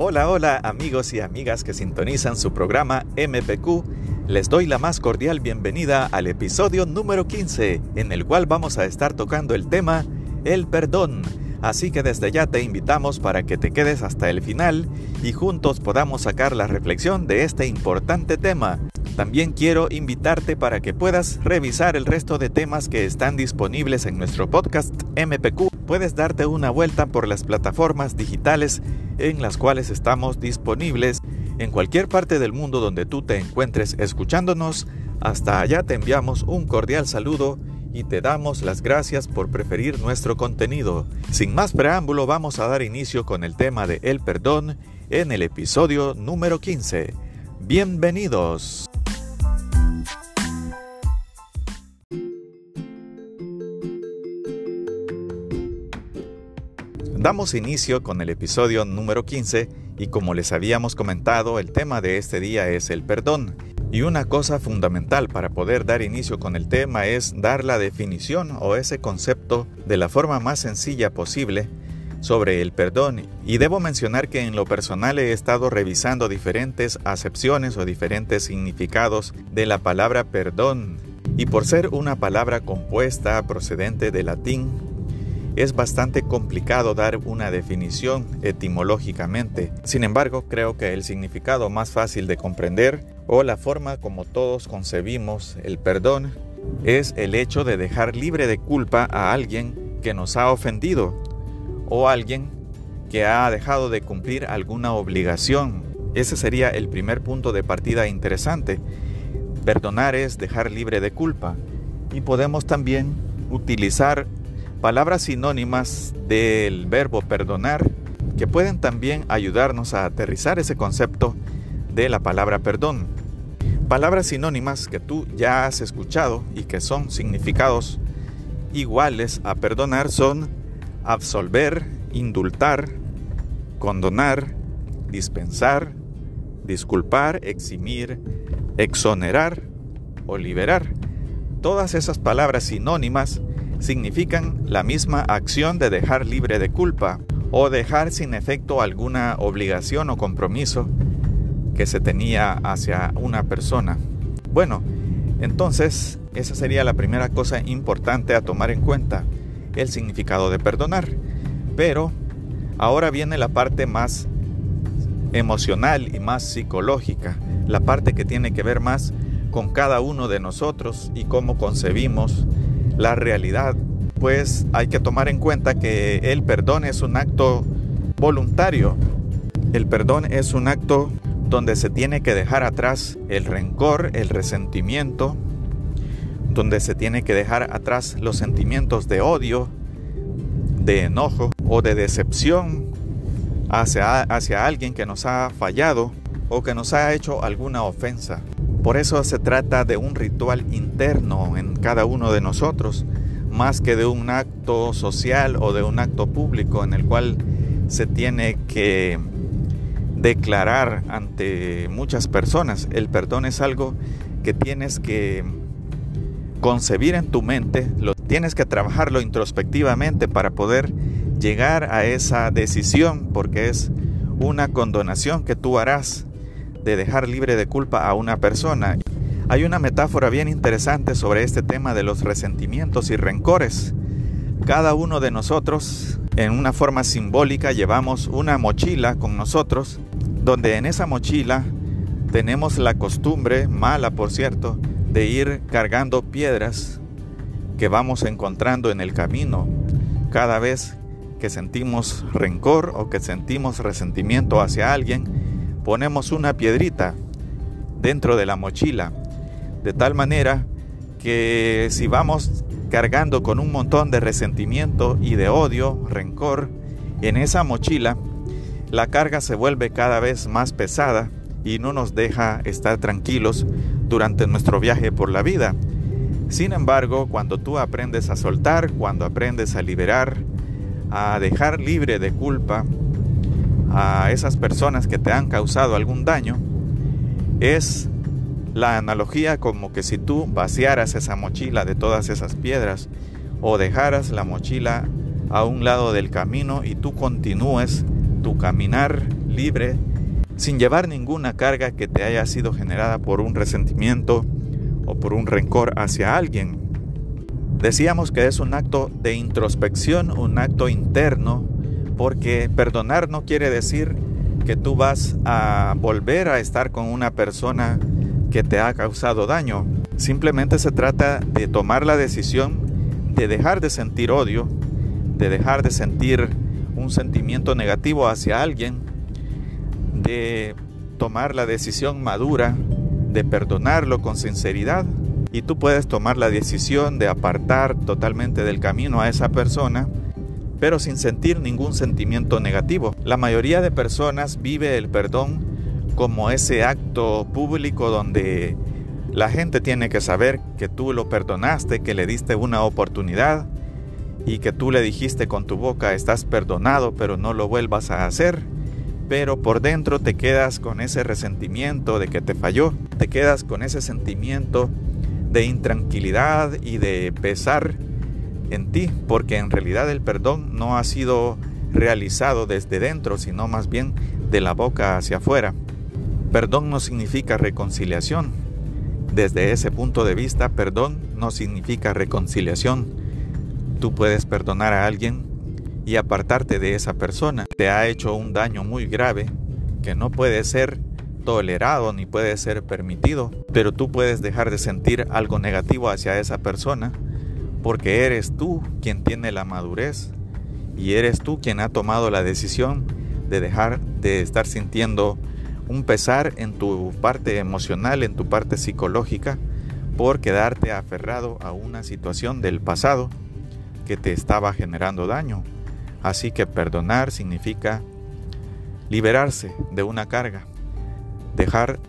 Hola, hola amigos y amigas que sintonizan su programa MPQ. Les doy la más cordial bienvenida al episodio número 15, en el cual vamos a estar tocando el tema el perdón. Así que desde ya te invitamos para que te quedes hasta el final y juntos podamos sacar la reflexión de este importante tema. También quiero invitarte para que puedas revisar el resto de temas que están disponibles en nuestro podcast MPQ. Puedes darte una vuelta por las plataformas digitales en las cuales estamos disponibles en cualquier parte del mundo donde tú te encuentres escuchándonos. Hasta allá te enviamos un cordial saludo y te damos las gracias por preferir nuestro contenido. Sin más preámbulo, vamos a dar inicio con el tema de el perdón en el episodio número 15. Bienvenidos. Damos inicio con el episodio número 15 y como les habíamos comentado, el tema de este día es el perdón. Y una cosa fundamental para poder dar inicio con el tema es dar la definición o ese concepto de la forma más sencilla posible sobre el perdón. Y debo mencionar que en lo personal he estado revisando diferentes acepciones o diferentes significados de la palabra perdón. Y por ser una palabra compuesta procedente del latín, es bastante complicado dar una definición etimológicamente. Sin embargo, creo que el significado más fácil de comprender o la forma como todos concebimos el perdón es el hecho de dejar libre de culpa a alguien que nos ha ofendido o alguien que ha dejado de cumplir alguna obligación. Ese sería el primer punto de partida interesante. Perdonar es dejar libre de culpa. Y podemos también utilizar palabras sinónimas del verbo perdonar que pueden también ayudarnos a aterrizar ese concepto de la palabra perdón. Palabras sinónimas que tú ya has escuchado y que son significados iguales a perdonar son absolver, indultar, condonar, dispensar, disculpar, eximir, exonerar o liberar. Todas esas palabras sinónimas significan la misma acción de dejar libre de culpa o dejar sin efecto alguna obligación o compromiso que se tenía hacia una persona. Bueno, entonces esa sería la primera cosa importante a tomar en cuenta, el significado de perdonar. Pero ahora viene la parte más emocional y más psicológica, la parte que tiene que ver más con cada uno de nosotros y cómo concebimos la realidad, pues hay que tomar en cuenta que el perdón es un acto voluntario. El perdón es un acto donde se tiene que dejar atrás el rencor, el resentimiento, donde se tiene que dejar atrás los sentimientos de odio, de enojo o de decepción hacia, hacia alguien que nos ha fallado o que nos ha hecho alguna ofensa. Por eso se trata de un ritual interno en cada uno de nosotros, más que de un acto social o de un acto público en el cual se tiene que declarar ante muchas personas. El perdón es algo que tienes que concebir en tu mente, lo tienes que trabajarlo introspectivamente para poder llegar a esa decisión, porque es una condonación que tú harás de dejar libre de culpa a una persona. Hay una metáfora bien interesante sobre este tema de los resentimientos y rencores. Cada uno de nosotros, en una forma simbólica, llevamos una mochila con nosotros, donde en esa mochila tenemos la costumbre, mala por cierto, de ir cargando piedras que vamos encontrando en el camino cada vez que sentimos rencor o que sentimos resentimiento hacia alguien, ponemos una piedrita dentro de la mochila, de tal manera que si vamos cargando con un montón de resentimiento y de odio, rencor, en esa mochila, la carga se vuelve cada vez más pesada y no nos deja estar tranquilos durante nuestro viaje por la vida. Sin embargo, cuando tú aprendes a soltar, cuando aprendes a liberar, a dejar libre de culpa, a esas personas que te han causado algún daño es la analogía como que si tú vaciaras esa mochila de todas esas piedras o dejaras la mochila a un lado del camino y tú continúes tu caminar libre sin llevar ninguna carga que te haya sido generada por un resentimiento o por un rencor hacia alguien. Decíamos que es un acto de introspección, un acto interno, porque perdonar no quiere decir que tú vas a volver a estar con una persona que te ha causado daño. Simplemente se trata de tomar la decisión de dejar de sentir odio, de dejar de sentir un sentimiento negativo hacia alguien, de tomar la decisión madura de perdonarlo con sinceridad y tú puedes tomar la decisión de apartar totalmente del camino a esa persona pero sin sentir ningún sentimiento negativo. La mayoría de personas vive el perdón como ese acto público donde la gente tiene que saber que tú lo perdonaste, que le diste una oportunidad y que tú le dijiste con tu boca estás perdonado, pero no lo vuelvas a hacer. Pero por dentro te quedas con ese resentimiento de que te falló, te quedas con ese sentimiento de intranquilidad y de pesar en ti, porque en realidad el perdón no ha sido realizado desde dentro, sino más bien de la boca hacia afuera. Perdón no significa reconciliación, desde ese punto de vista, perdón no significa reconciliación. Tú puedes perdonar a alguien y apartarte de esa persona. Te ha hecho un daño muy grave que no puede ser tolerado ni puede ser permitido, pero tú puedes dejar de sentir algo negativo hacia esa persona porque eres tú quien tiene la madurez y eres tú quien ha tomado la decisión de dejar de estar sintiendo un pesar en tu parte emocional, en tu parte psicológica, por quedarte aferrado a una situación del pasado que te estaba generando daño. Así que perdonar significa liberarse de una carga, dejar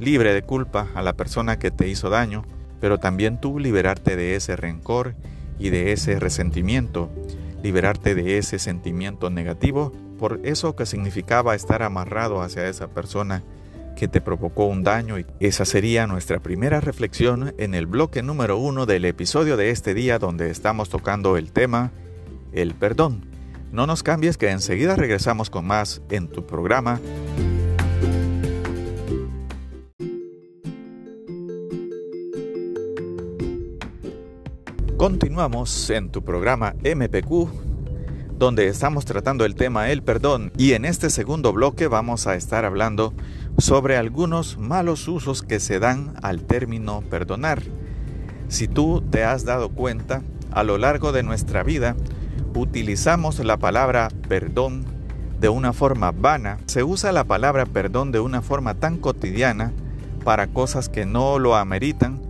libre de culpa a la persona que te hizo daño, pero también tú liberarte de ese rencor y de ese resentimiento, liberarte de ese sentimiento negativo por eso que significaba estar amarrado hacia esa persona que te provocó un daño. Y esa sería nuestra primera reflexión en el bloque número uno del episodio de este día donde estamos tocando el tema el perdón. No nos cambies que enseguida regresamos con más en tu programa. Continuamos en tu programa MPQ donde estamos tratando el tema el perdón y en este segundo bloque vamos a estar hablando sobre algunos malos usos que se dan al término perdonar. Si tú te has dado cuenta, a lo largo de nuestra vida utilizamos la palabra perdón de una forma vana. Se usa la palabra perdón de una forma tan cotidiana para cosas que no lo ameritan,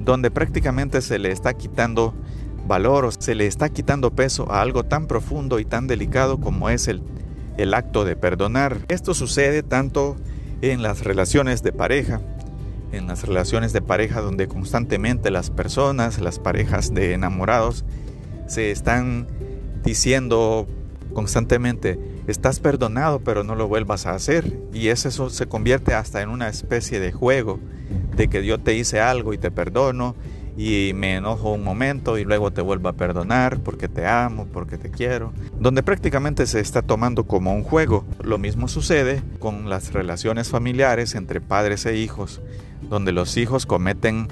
donde prácticamente se le está quitando valor o se le está quitando peso a algo tan profundo y tan delicado como es el, el acto de perdonar. Esto sucede tanto en las relaciones de pareja, en las relaciones de pareja donde constantemente las personas, las parejas de enamorados, se están diciendo constantemente, estás perdonado pero no lo vuelvas a hacer. Y eso se convierte hasta en una especie de juego, de que yo te hice algo y te perdono y me enojo un momento y luego te vuelvo a perdonar porque te amo, porque te quiero, donde prácticamente se está tomando como un juego. Lo mismo sucede con las relaciones familiares entre padres e hijos, donde los hijos cometen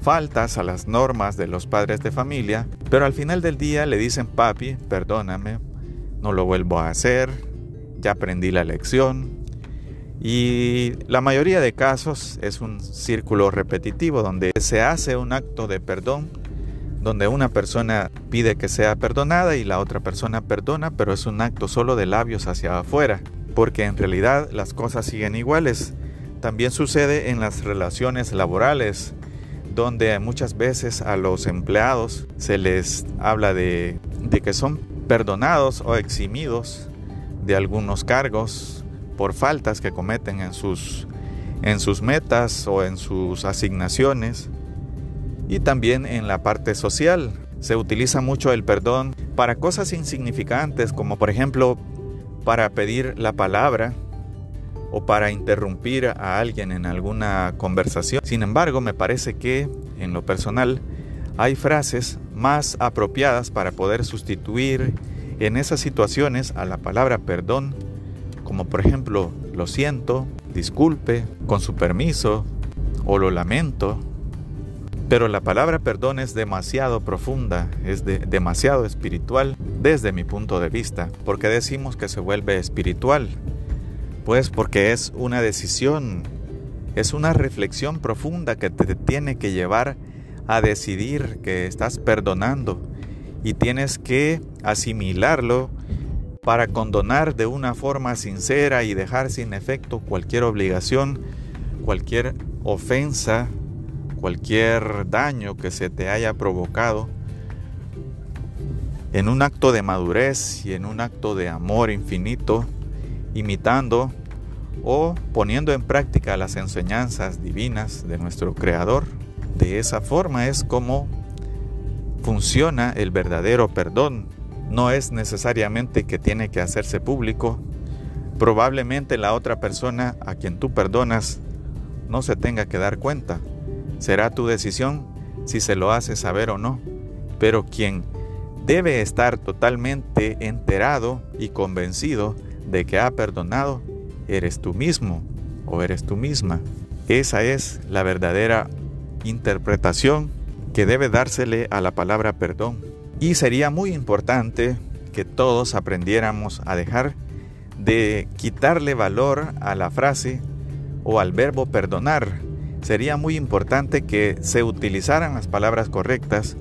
faltas a las normas de los padres de familia, pero al final del día le dicen, papi, perdóname, no lo vuelvo a hacer, ya aprendí la lección, y la mayoría de casos es un círculo repetitivo donde se hace un acto de perdón, donde una persona pide que sea perdonada y la otra persona perdona, pero es un acto solo de labios hacia afuera, porque en realidad las cosas siguen iguales. También sucede en las relaciones laborales, donde muchas veces a los empleados se les habla de, que son perdonados o eximidos de algunos cargos por faltas que cometen en sus, en sus metas o en sus asignaciones. Y también en la parte social. Se utiliza mucho el perdón para cosas insignificantes como por ejemplo para pedir la palabra o para interrumpir a alguien en alguna conversación. Sin embargo, me parece que en lo personal hay frases más apropiadas para poder sustituir En esas situaciones a la palabra perdón, como por ejemplo lo siento, disculpe, con su permiso o lo lamento, pero la palabra perdón es demasiado profunda, es demasiado espiritual desde mi punto de vista. ¿Por qué decimos que se vuelve espiritual? Pues porque es una decisión, es una reflexión profunda que te tiene que llevar a decidir que estás perdonando y tienes que asimilarlo para condonar de una forma sincera y dejar sin efecto cualquier obligación, cualquier ofensa, cualquier daño que se te haya provocado en un acto de madurez y en un acto de amor infinito, imitando o poniendo en práctica las enseñanzas divinas de nuestro Creador. De esa forma es como funciona el verdadero perdón. No es necesariamente que tiene que hacerse público. Probablemente la otra persona a quien tú perdonas no se tenga que dar cuenta. Será tu decisión si se lo hace saber o no. Pero quien debe estar totalmente enterado y convencido de que ha perdonado, eres tú mismo o eres tú misma. Esa es la verdadera interpretación que debe dársele a la palabra perdón. Y sería muy importante que todos aprendiéramos a dejar de quitarle valor a la frase o al verbo perdonar. Sería muy importante que se utilizaran las palabras correctas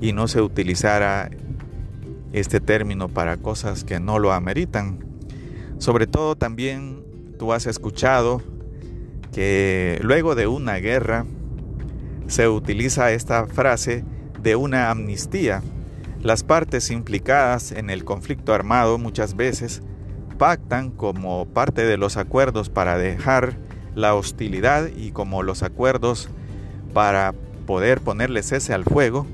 y no se utilizara este término para cosas que no lo ameritan. Sobre todo también tú has escuchado que luego de una guerra se utiliza esta frase de una amnistía. Las partes implicadas en el conflicto armado muchas veces pactan como parte de los acuerdos para dejar la hostilidad y como los acuerdos para poder ponerle cese al fuego,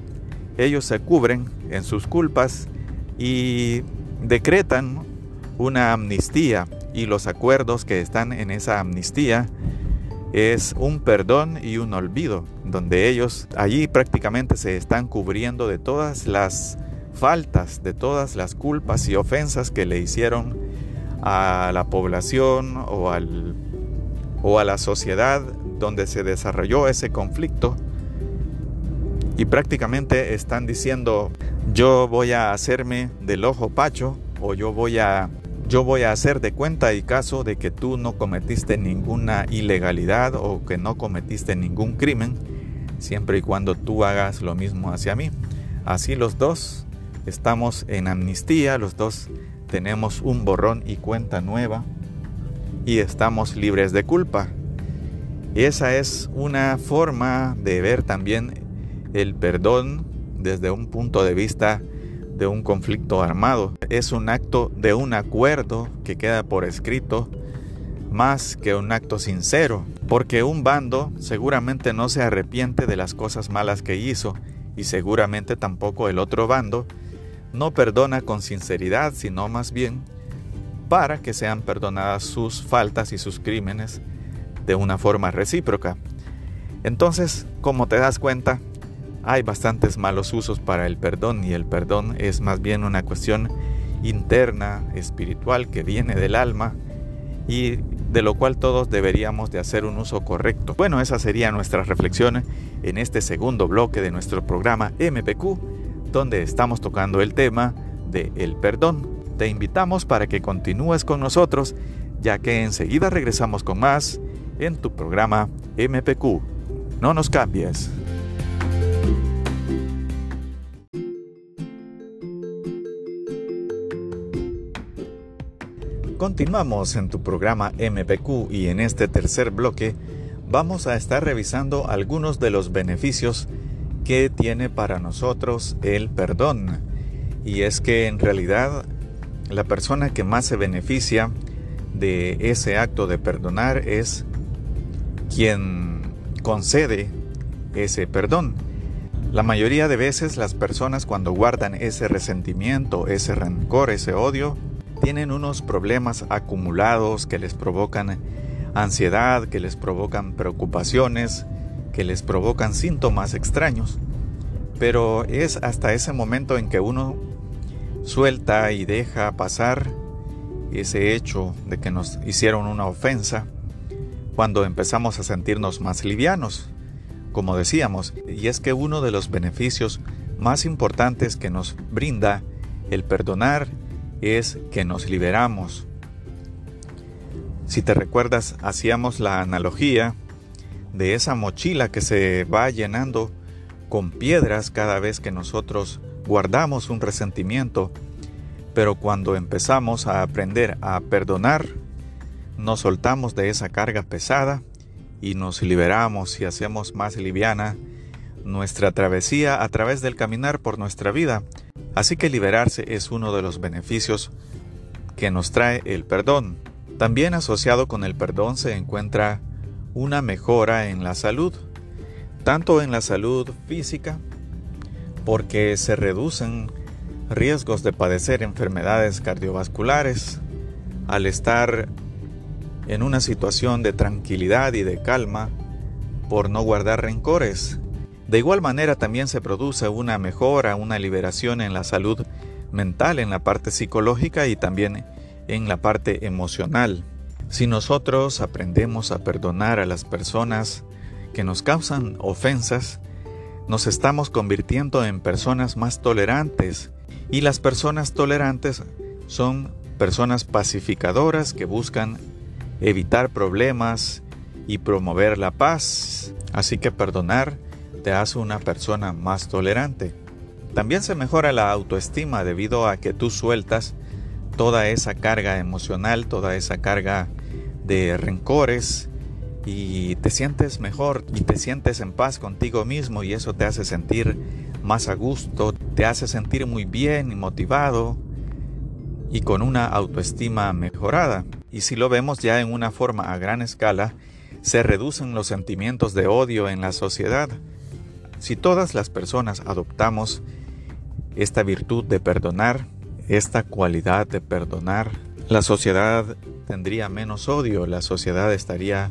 ellos se cubren en sus culpas y decretan una amnistía y los acuerdos que están en esa amnistía es un perdón y un olvido, donde ellos allí prácticamente se están cubriendo de todas las faltas, de todas las culpas y ofensas que le hicieron a la población o, al, o a la sociedad donde se desarrolló ese conflicto. Y prácticamente están diciendo, yo voy a hacerme del ojo pacho o yo voy a yo voy a hacer de cuenta y caso de que tú no cometiste ninguna ilegalidad o que no cometiste ningún crimen, siempre y cuando tú hagas lo mismo hacia mí. Así los dos estamos en amnistía, los dos tenemos un borrón y cuenta nueva y estamos libres de culpa. Esa es una forma de ver también el perdón desde un punto de vista de un conflicto armado. Es un acto de un acuerdo que queda por escrito más que un acto sincero, porque un bando seguramente no se arrepiente de las cosas malas que hizo y seguramente tampoco el otro bando no perdona con sinceridad, sino más bien para que sean perdonadas sus faltas y sus crímenes de una forma recíproca. Entonces, como te das cuenta, hay bastantes malos usos para el perdón y el perdón es más bien una cuestión interna, espiritual, que viene del alma y de lo cual todos deberíamos de hacer un uso correcto. Bueno, esa sería nuestra reflexión en este segundo bloque de nuestro programa MPQ, donde estamos tocando el tema de el perdón. Te invitamos para que continúes con nosotros, ya que enseguida regresamos con más en tu programa MPQ. No nos cambies. Continuamos en tu programa MPQ y en este tercer bloque vamos a estar revisando algunos de los beneficios que tiene para nosotros el perdón. Y es que en realidad la persona que más se beneficia de ese acto de perdonar es quien concede ese perdón. La mayoría de veces las personas cuando guardan ese resentimiento, ese rencor, ese odio, tienen unos problemas acumulados que les provocan ansiedad, que les provocan preocupaciones, que les provocan síntomas extraños. Pero es hasta ese momento en que uno suelta y deja pasar ese hecho de que nos hicieron una ofensa cuando empezamos a sentirnos más livianos, como decíamos, y es que uno de los beneficios más importantes que nos brinda el perdonar es que nos liberamos. Si te recuerdas, hacíamos la analogía de esa mochila que se va llenando con piedras cada vez que nosotros guardamos un resentimiento, pero cuando empezamos a aprender a perdonar, nos soltamos de esa carga pesada y nos liberamos y hacemos más liviana nuestra travesía a través del caminar por nuestra vida. Así que liberarse es uno de los beneficios que nos trae el perdón. También asociado con el perdón se encuentra una mejora en la salud, tanto en la salud física, porque se reducen riesgos de padecer enfermedades cardiovasculares al estar en una situación de tranquilidad y de calma por no guardar rencores. De igual manera también se produce una mejora, una liberación en la salud mental, en la parte psicológica y también en la parte emocional. Si nosotros aprendemos a perdonar a las personas que nos causan ofensas, nos estamos convirtiendo en personas más tolerantes y las personas tolerantes son personas pacificadoras que buscan evitar problemas y promover la paz. Así que perdonar te hace una persona más tolerante. También se mejora la autoestima debido a que tú sueltas toda esa carga emocional, toda esa carga de rencores y te sientes mejor y te sientes en paz contigo mismo y eso te hace sentir más a gusto, te hace sentir muy bien y motivado y con una autoestima mejorada. Y si lo vemos ya en una forma a gran escala, se reducen los sentimientos de odio en la sociedad. Si todas las personas adoptamos esta virtud de perdonar, esta cualidad de perdonar, la sociedad tendría menos odio, la sociedad estaría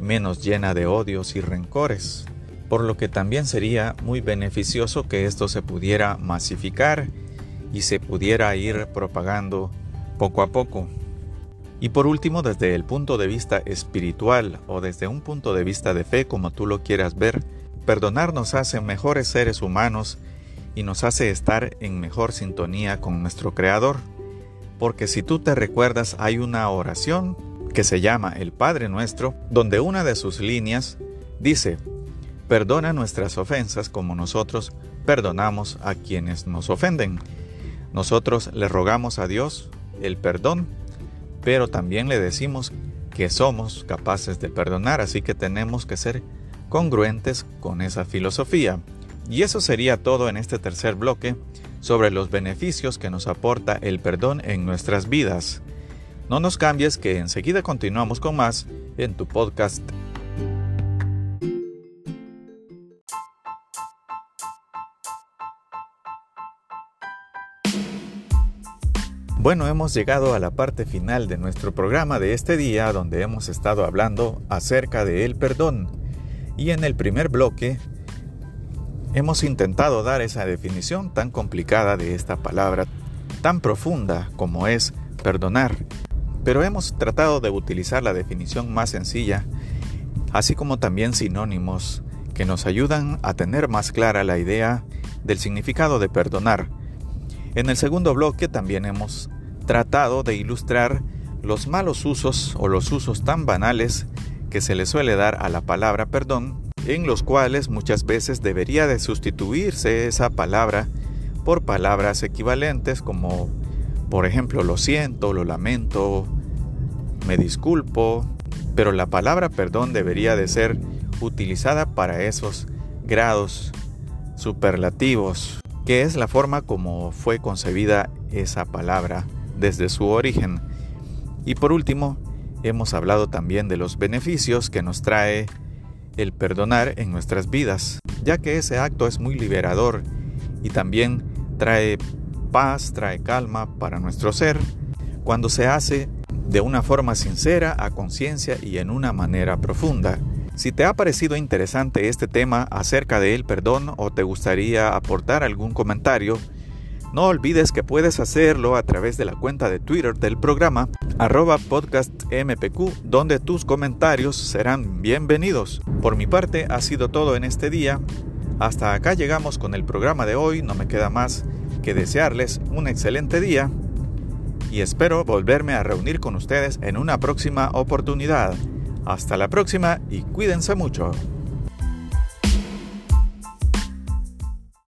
menos llena de odios y rencores, por lo que también sería muy beneficioso que esto se pudiera masificar y se pudiera ir propagando poco a poco. Y por último, desde el punto de vista espiritual o desde un punto de vista de fe, como tú lo quieras ver, perdonar nos hace mejores seres humanos y nos hace estar en mejor sintonía con nuestro Creador. Porque si tú te recuerdas, hay una oración que se llama el Padre Nuestro, donde una de sus líneas dice, perdona nuestras ofensas como nosotros perdonamos a quienes nos ofenden. Nosotros le rogamos a Dios el perdón pero también le decimos que somos capaces de perdonar, así que tenemos que ser congruentes con esa filosofía. Y eso sería todo en este tercer bloque sobre los beneficios que nos aporta el perdón en nuestras vidas. No nos cambies que enseguida continuamos con más en tu podcast Bueno, hemos llegado a la parte final de nuestro programa de este día donde hemos estado hablando acerca de el perdón. Y en el primer bloque hemos intentado dar esa definición tan complicada de esta palabra, tan profunda como es perdonar. Pero hemos tratado de utilizar la definición más sencilla, así como también sinónimos que nos ayudan a tener más clara la idea del significado de perdonar. En el segundo bloque también hemos tratado de ilustrar los malos usos o los usos tan banales que se le suele dar a la palabra perdón, en los cuales muchas veces debería de sustituirse esa palabra por palabras equivalentes como por ejemplo lo siento, lo lamento, me disculpo, pero la palabra perdón debería de ser utilizada para esos grados superlativos, que es la forma como fue concebida esa palabra desde su origen. Y por último, hemos hablado también de los beneficios que nos trae el perdonar en nuestras vidas, ya que ese acto es muy liberador y también trae paz, trae calma para nuestro ser, cuando se hace de una forma sincera, a conciencia y en una manera profunda. Si te ha parecido interesante este tema acerca del perdón o te gustaría aportar algún comentario, No olvides que puedes hacerlo a través de la cuenta de Twitter del programa arroba podcastmpq donde tus comentarios serán bienvenidos. Por mi parte ha sido todo en este día. Hasta acá llegamos con el programa de hoy. No me queda más que desearles un excelente día y espero volverme a reunir con ustedes en una próxima oportunidad. Hasta la próxima y cuídense mucho.